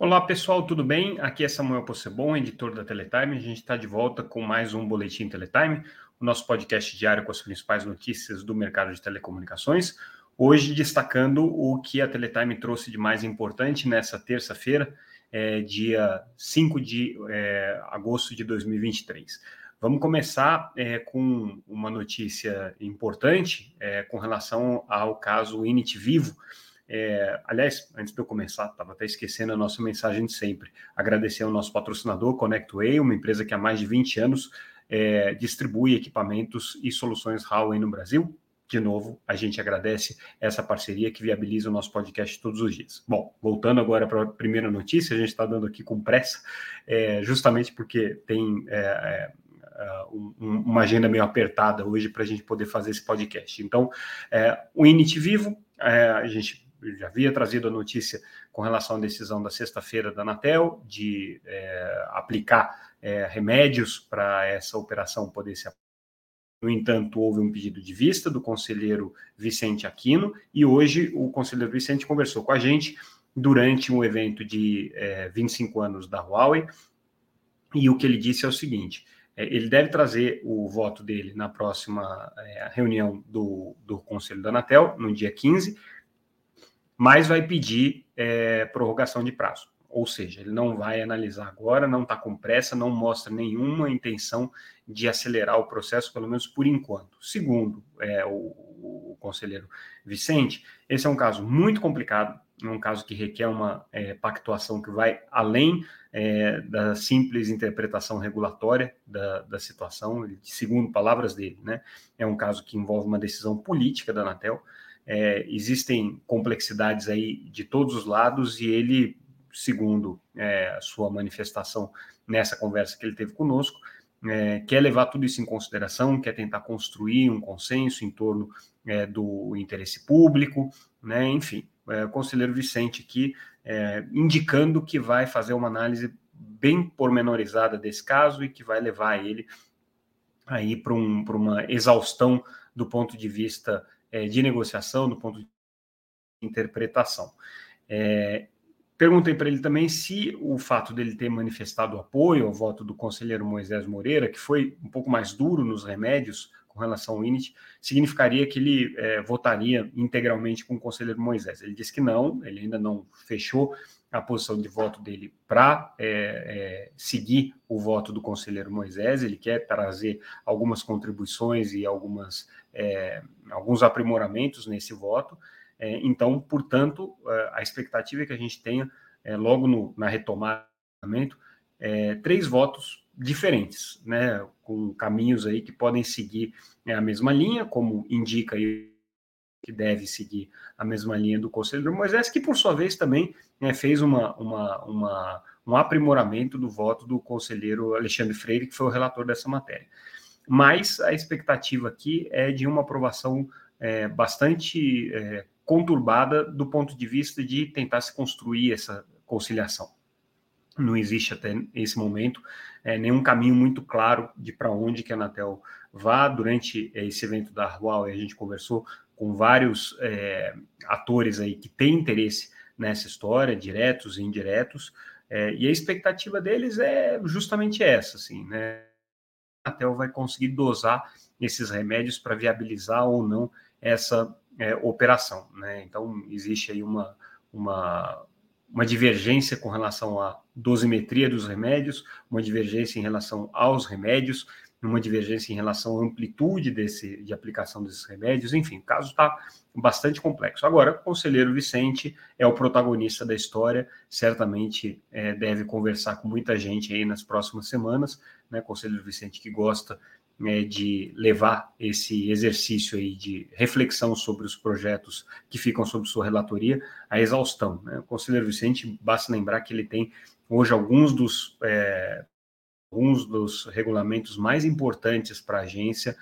Olá pessoal, tudo bem? Aqui é Samuel Possebon, editor da Teletime. A gente está de volta com mais um Boletim Teletime, o nosso podcast diário com as principais notícias do mercado de telecomunicações. Hoje destacando o que a Teletime trouxe de mais importante nessa terça-feira, é, dia 5 de é, agosto de 2023. Vamos começar é, com uma notícia importante é, com relação ao caso Init Vivo é, aliás, antes de eu começar, estava até esquecendo a nossa mensagem de sempre. Agradecer ao nosso patrocinador, ConnectWay, uma empresa que há mais de 20 anos é, distribui equipamentos e soluções Huawei no Brasil. De novo, a gente agradece essa parceria que viabiliza o nosso podcast todos os dias. Bom, voltando agora para a primeira notícia, a gente está dando aqui com pressa, é, justamente porque tem é, é, um, uma agenda meio apertada hoje para a gente poder fazer esse podcast. Então, é, o Init Vivo, é, a gente já havia trazido a notícia com relação à decisão da sexta-feira da Anatel de é, aplicar é, remédios para essa operação poder se no entanto, houve um pedido de vista do conselheiro Vicente Aquino e hoje o conselheiro Vicente conversou com a gente durante um evento de é, 25 anos da Huawei e o que ele disse é o seguinte: é, ele deve trazer o voto dele na próxima é, reunião do, do Conselho da Anatel, no dia 15, mas vai pedir é, prorrogação de prazo. Ou seja, ele não vai analisar agora, não está com pressa, não mostra nenhuma intenção de acelerar o processo, pelo menos por enquanto. Segundo é, o, o, conselheiro Vicente, esse é um caso muito complicado, um caso que requer uma é, pactuação que vai além é, da simples interpretação regulatória da, da situação, segundo palavras dele, né? É um caso que envolve uma decisão política da Anatel, é, existem complexidades aí de todos os lados e ele, segundo é, a sua manifestação nessa conversa que ele teve conosco, é, quer levar tudo isso em consideração, quer tentar construir um consenso em torno é, do interesse público, né? enfim, é, o conselheiro Vicente aqui é, indicando que vai fazer uma análise bem pormenorizada desse caso e que vai levar ele aí para um, uma exaustão do ponto de vista é, de negociação, do ponto de interpretação. É, perguntei para ele também se o fato dele ter manifestado apoio ao voto do conselheiro Moisés Moreira, que foi um pouco mais duro nos remédios com relação ao INIT, significaria que ele é, votaria integralmente com o conselheiro Moisés. Ele disse que não, ele ainda não fechou a posição de voto dele para é, é, seguir o voto do conselheiro Moisés, ele quer trazer algumas contribuições e algumas, é, alguns aprimoramentos nesse voto. É, então, portanto, é, a expectativa é que a gente tenha, é, logo no, na retomada três votos diferentes, né, com caminhos aí que podem seguir a mesma linha, como indica aí que deve seguir a mesma linha do conselheiro Moisés, que por sua vez também né, fez uma, uma, uma, um aprimoramento do voto do conselheiro Alexandre Freire, que foi o relator dessa matéria. Mas a expectativa aqui é de uma aprovação é, bastante é, conturbada do ponto de vista de tentar se construir essa conciliação. Não existe até esse momento é, nenhum caminho muito claro de para onde que a Anatel vá. Durante esse evento da Huawei, a gente conversou com vários é, atores aí que têm interesse nessa história, diretos e indiretos, é, e a expectativa deles é justamente essa, assim, né? A Tel vai conseguir dosar esses remédios para viabilizar ou não essa é, operação, né? Então existe aí uma, uma, uma divergência com relação à dosimetria dos remédios, uma divergência em relação aos remédios, uma divergência em relação à amplitude desse, de aplicação desses remédios, enfim, o caso está bastante complexo. Agora, o conselheiro Vicente é o protagonista da história, certamente é, deve conversar com muita gente aí nas próximas semanas, né, conselheiro Vicente que gosta é, de levar esse exercício aí de reflexão sobre os projetos que ficam sob sua relatoria à exaustão. Né? O conselheiro Vicente, basta lembrar que ele tem hoje alguns dos é, alguns dos regulamentos mais importantes para a agência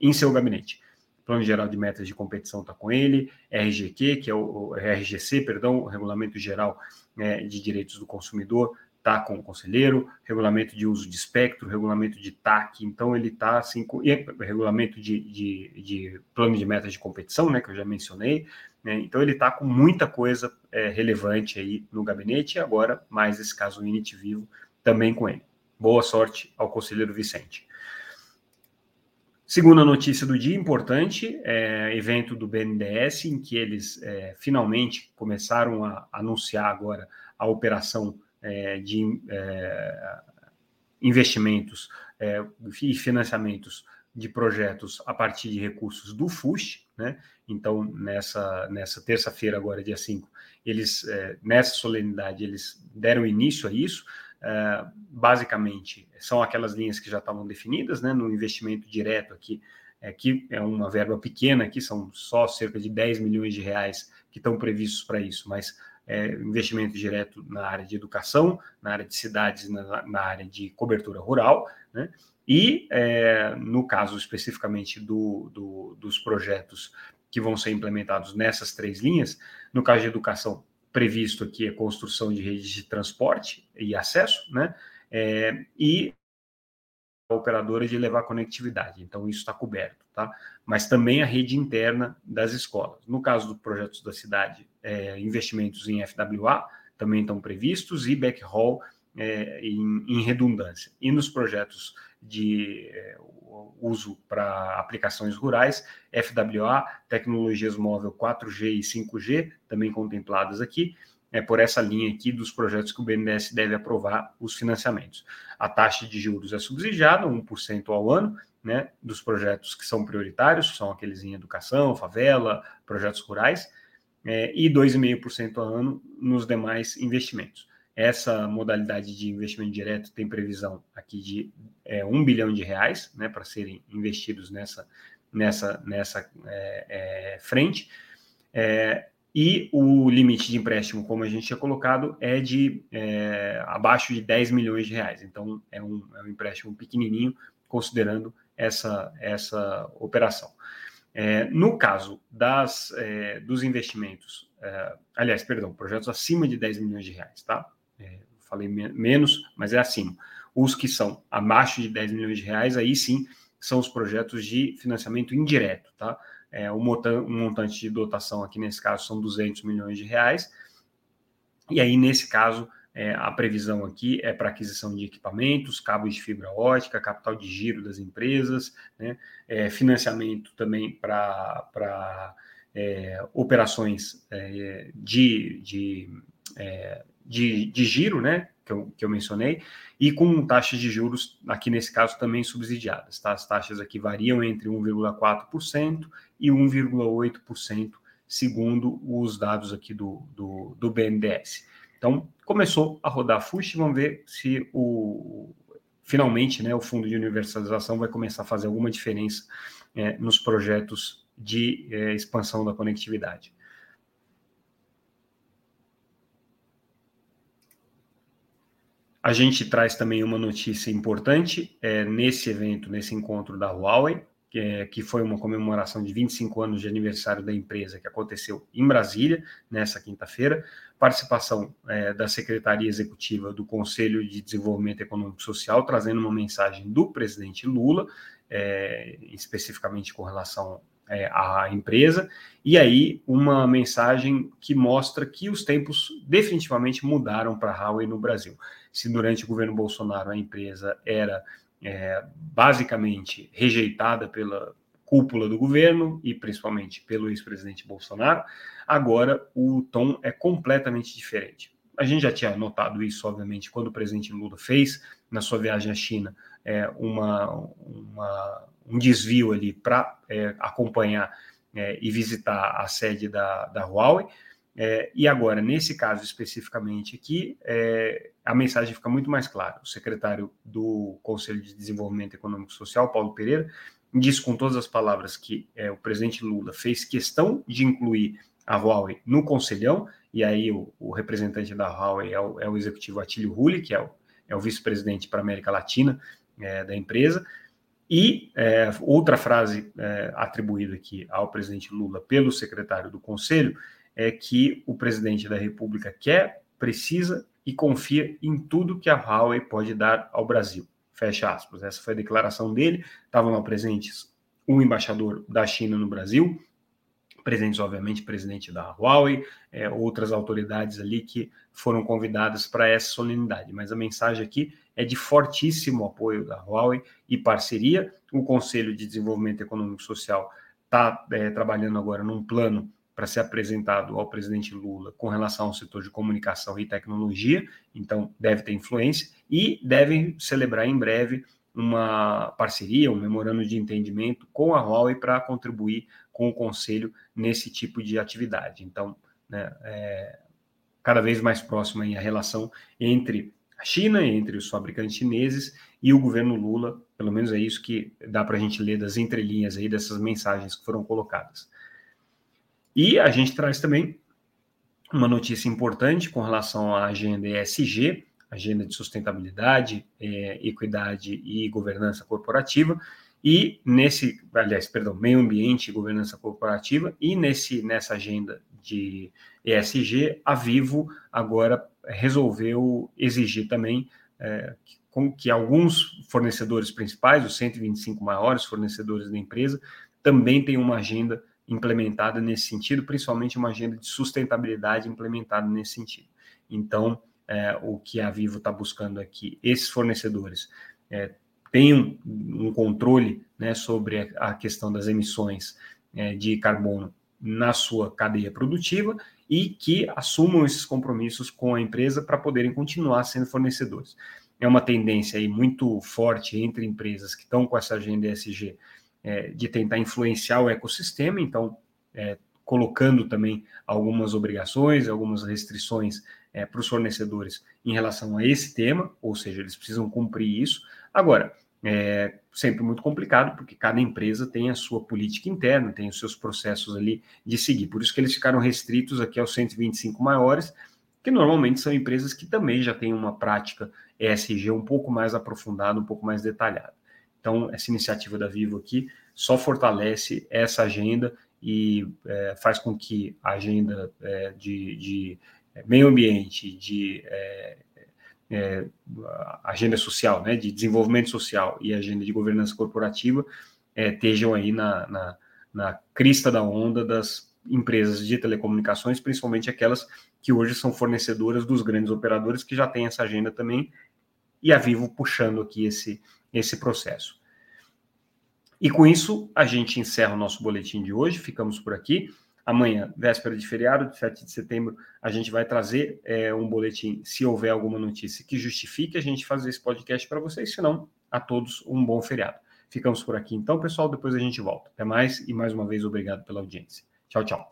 em seu gabinete. Plano Geral de Metas de Competição está com ele, RGQ, que é o, o RGC, perdão, o Regulamento Geral é, de Direitos do Consumidor, está com o conselheiro, regulamento de uso de espectro, regulamento de TAC, então ele está assim, com, e regulamento de, de, de, plano de metas de competição, né, que eu já mencionei, né, então ele está com muita coisa é, relevante aí no gabinete, e agora mais esse caso Unity Vivo também com ele. Boa sorte ao conselheiro Vicente. Segunda notícia do dia, importante, é, evento do BNDES, em que eles é, finalmente começaram a anunciar agora a operação é, de é, investimentos é, e financiamentos de projetos a partir de recursos do FUSH, né? Então, nessa, nessa terça-feira, agora, dia 5, eles, é, nessa solenidade, eles deram início a isso. É, basicamente, são aquelas linhas que já estavam definidas, né? No investimento direto aqui, é, que é uma verba pequena, aqui são só cerca de 10 milhões de reais que estão previstos para isso, mas é, investimento direto na área de educação, na área de cidades, na, na área de cobertura rural, né? E, é, no caso especificamente do, do, dos projetos que vão ser implementados nessas três linhas, no caso de educação, previsto aqui a construção de redes de transporte e acesso, né? É, e a operadora de levar conectividade. Então, isso está coberto, tá? Mas também a rede interna das escolas. No caso dos projetos da cidade, é, investimentos em FWA também estão previstos e backhaul é, em, em, redundância. E nos projetos de é, uso para aplicações rurais, FWA, tecnologias móvel 4G e 5G, também contempladas aqui, é por essa linha aqui dos projetos que o BNDES deve aprovar os financiamentos. A taxa de juros é subsidiada, 1% ao ano, né, dos projetos que são prioritários, que são aqueles em educação, favela, projetos rurais, é, e 2,5% ao ano nos demais investimentos. Essa modalidade de investimento direto tem previsão aqui de é, 1 bilhão de reais né, para serem investidos nessa, nessa, nessa é, é, frente. É, e o limite de empréstimo, como a gente tinha colocado, é de é, abaixo de 10 milhões de reais. Então, é um, é um empréstimo pequenininho, considerando essa, essa operação. É, no caso das, é, dos investimentos, é, aliás, perdão, projetos acima de 10 milhões de reais, tá? Falei me menos, mas é acima. Os que são abaixo de 10 milhões de reais, aí sim são os projetos de financiamento indireto, tá? É, o montante de dotação aqui nesse caso são 200 milhões de reais. E aí, nesse caso, é, a previsão aqui é para aquisição de equipamentos, cabos de fibra ótica, capital de giro das empresas, né, é, financiamento também para é, operações é, de, de, é, de, de, giro, né, que eu, que eu mencionei, e com taxas de juros, aqui nesse caso, também subsidiadas. Tá? As taxas aqui variam entre 1,4% e 1,8%, segundo os dados aqui do, do, do BNDES. Então, começou a rodar FUSH, vamos ver se o finalmente né, o fundo de universalização vai começar a fazer alguma diferença é, nos projetos de é, expansão da conectividade. A gente traz também uma notícia importante é, nesse evento, nesse encontro da Huawei, que, é, que foi uma comemoração de 25 anos de aniversário da empresa que aconteceu em Brasília, nessa quinta-feira. Participação é, da Secretaria Executiva do Conselho de Desenvolvimento Econômico e Social, trazendo uma mensagem do presidente Lula, é, especificamente com relação é, à empresa, e aí uma mensagem que mostra que os tempos definitivamente mudaram para a Huawei no Brasil. Se durante o governo Bolsonaro a empresa era é, basicamente rejeitada pela cúpula do governo e principalmente pelo ex-presidente Bolsonaro, agora o tom é completamente diferente. A gente já tinha notado isso, obviamente, quando o presidente Lula fez, na sua viagem à China, é, uma, uma, um desvio ali para é, acompanhar é, e visitar a sede da, da Huawei. É, e agora, nesse caso especificamente aqui, é, a mensagem fica muito mais clara. O secretário do Conselho de Desenvolvimento Econômico e Social, Paulo Pereira, diz com todas as palavras que é, o presidente Lula fez questão de incluir a Huawei no conselhão, e aí o, o representante da Huawei é o, é o executivo Atílio Rulli, que é o, é o vice-presidente para a América Latina é, da empresa, e outra frase atribuída aqui ao presidente Lula pelo secretário do Conselho é que o presidente da República quer precisa e confia em tudo que a Huawei pode dar ao Brasil. Fecha aspas. Essa foi a declaração dele. Estavam lá presentes o embaixador da China no Brasil, presentes, obviamente, presidente da Huawei, é, outras autoridades ali que foram convidadas para essa solenidade. Mas a mensagem aqui é de fortíssimo apoio da Huawei e parceria. O Conselho de Desenvolvimento Econômico e Social está é, trabalhando agora num plano para ser apresentado ao presidente Lula com relação ao setor de comunicação e tecnologia, então deve ter influência, e devem celebrar em breve uma parceria, um memorando de entendimento com a Huawei para contribuir com o Conselho nesse tipo de atividade. Então, né, é, cada vez mais próxima a relação entre a China, entre os fabricantes chineses e o governo Lula, pelo menos é isso que dá para a gente ler das entrelinhas aí dessas mensagens que foram colocadas. E a gente traz também uma notícia importante com relação à agenda ESG, agenda de sustentabilidade, é, equidade e governança corporativa, e nesse, aliás, perdão, meio ambiente e governança corporativa, e nesse, nessa agenda de ESG, a Vivo agora resolveu exigir também é, com que alguns fornecedores principais, os 125 maiores fornecedores da empresa, também tenham uma agenda implementada nesse sentido, principalmente uma agenda de sustentabilidade implementada nesse sentido. Então, é, o que a Vivo está buscando aqui, esses fornecedores é, tenham um controle né, sobre a questão das emissões é, de carbono na sua cadeia produtiva e que assumam esses compromissos com a empresa para poderem continuar sendo fornecedores. É uma tendência aí muito forte entre empresas que estão com essa agenda ESG é, de tentar influenciar o ecossistema, então é, colocando também algumas obrigações, algumas restrições é, para os fornecedores em relação a esse tema, ou seja, eles precisam cumprir isso. Agora, é sempre muito complicado, porque cada empresa tem a sua política interna, tem os seus processos ali de seguir. Por isso que eles ficaram restritos aqui aos 125 maiores, que normalmente são empresas que também já têm uma prática ESG um pouco mais aprofundada, um pouco mais detalhada. Então, essa iniciativa da Vivo aqui só fortalece essa agenda e é, faz com que a agenda é, de, de, meio ambiente, de é, é agenda social, né, de desenvolvimento social e agenda de governança corporativa é, estejam aí na, na, na crista da onda das empresas de telecomunicações, principalmente aquelas que hoje são fornecedoras dos grandes operadores que já têm essa agenda também, e a Vivo puxando aqui esse, esse processo. E com isso, a gente encerra o nosso boletim de hoje, ficamos por aqui. Amanhã, véspera de feriado, 7 de setembro, a gente vai trazer é, um boletim, se houver alguma notícia que justifique a gente fazer esse podcast para vocês, senão, a todos um bom feriado. Ficamos por aqui então, pessoal, depois a gente volta. Até mais e mais uma vez obrigado pela audiência. Tchau, tchau.